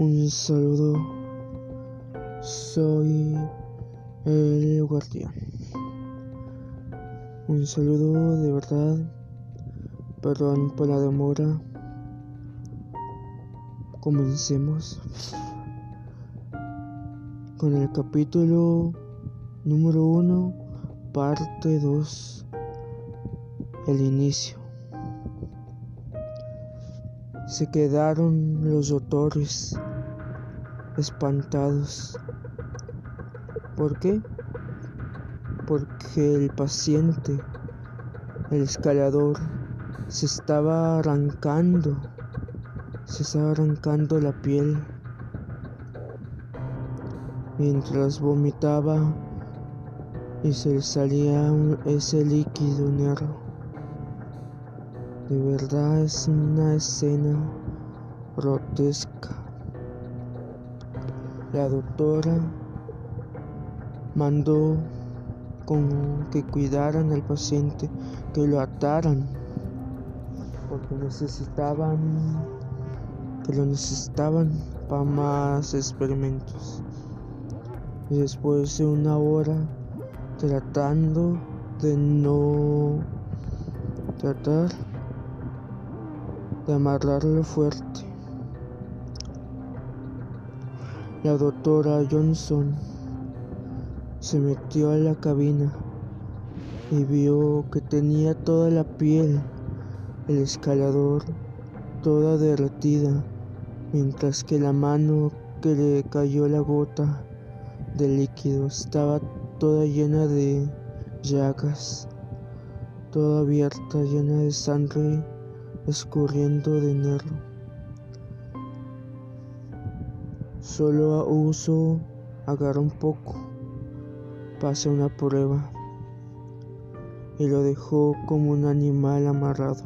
Un saludo, soy el guardián. Un saludo de verdad, perdón por la demora. Comencemos con el capítulo número 1, parte 2, el inicio. Se quedaron los doctores espantados. ¿Por qué? Porque el paciente, el escalador, se estaba arrancando, se estaba arrancando la piel mientras vomitaba y se le salía ese líquido negro. De verdad es una escena grotesca. La doctora mandó con que cuidaran al paciente, que lo ataran, porque necesitaban, que lo necesitaban para más experimentos. Y después de una hora tratando de no tratar de amarrarlo fuerte. La doctora Johnson se metió a la cabina y vio que tenía toda la piel, el escalador, toda derretida, mientras que la mano que le cayó la gota de líquido estaba toda llena de llagas, toda abierta, llena de sangre escurriendo de negro. Solo uso agarra un poco, pasa una prueba y lo dejó como un animal amarrado.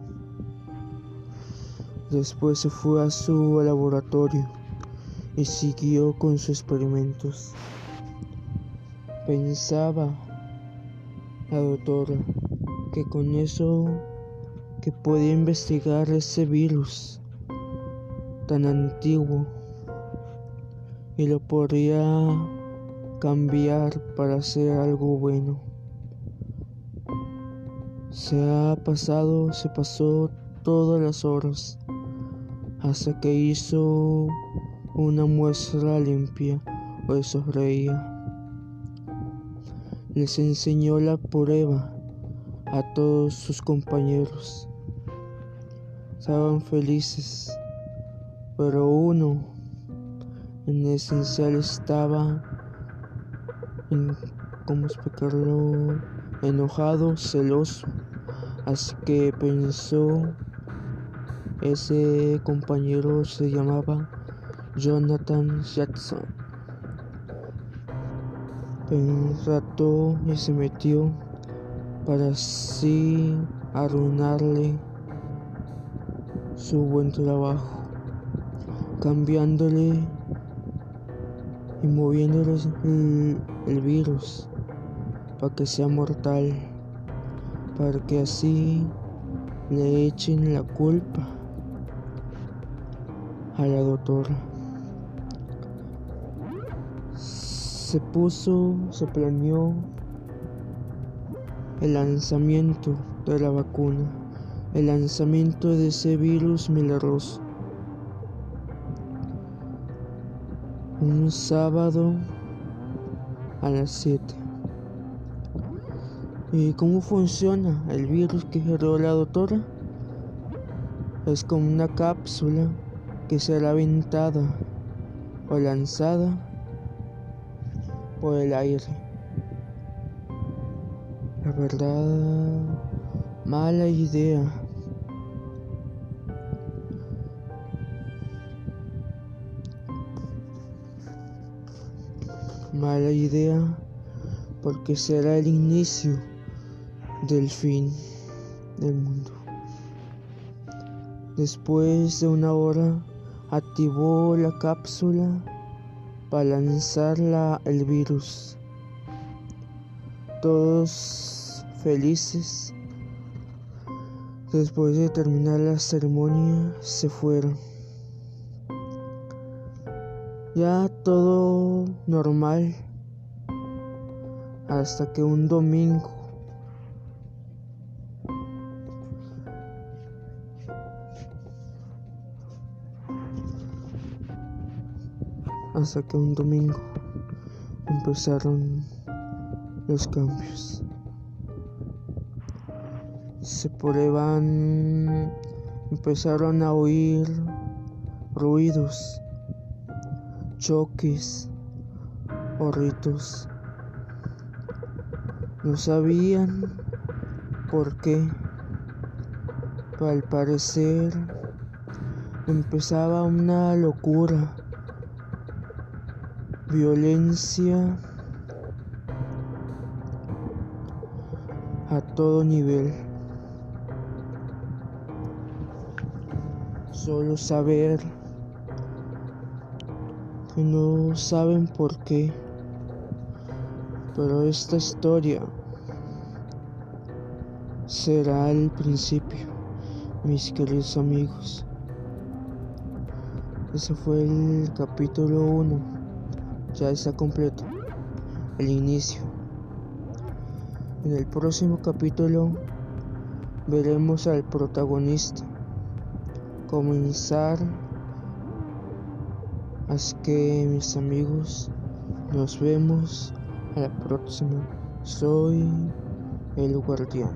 Después se fue a su laboratorio y siguió con sus experimentos. Pensaba la doctora que con eso que podía investigar ese virus tan antiguo y lo podría cambiar para hacer algo bueno. Se ha pasado, se pasó todas las horas hasta que hizo una muestra limpia o eso reía. Les enseñó la prueba a todos sus compañeros estaban felices, pero uno en esencial estaba, en, ¿cómo explicarlo? Enojado, celoso. Así que pensó, ese compañero se llamaba Jonathan Jackson. Trató y se metió para así arruinarle su buen trabajo, cambiándole y moviéndole el, virus para que sea mortal, para que así le echen la culpa a la doctora. Se puso, se planeó el lanzamiento de la vacuna el lanzamiento de ese virus milagroso. Un sábado a las 7. ¿Y cómo funciona el virus que generó la doctora? Es como una cápsula que será aventada o lanzada por el aire. La verdad, mala idea. Mala idea porque será el inicio del fin del mundo. Después de una hora activó la cápsula para lanzar el virus. Todos felices. Después de terminar la ceremonia se fueron. Ya todo normal. Hasta que un domingo hasta que un domingo empezaron los cambios. Se prueban, empezaron a oír ruidos, choques o ritos. No sabían por qué. Al parecer empezaba una locura violencia a todo nivel. Solo saber que no saben por qué, pero esta historia será el principio, mis queridos amigos. Ese fue el capítulo 1 ya está completo el inicio. En el próximo capítulo veremos al protagonista comenzar. Así que mis amigos, nos vemos a la próxima. Soy el guardián.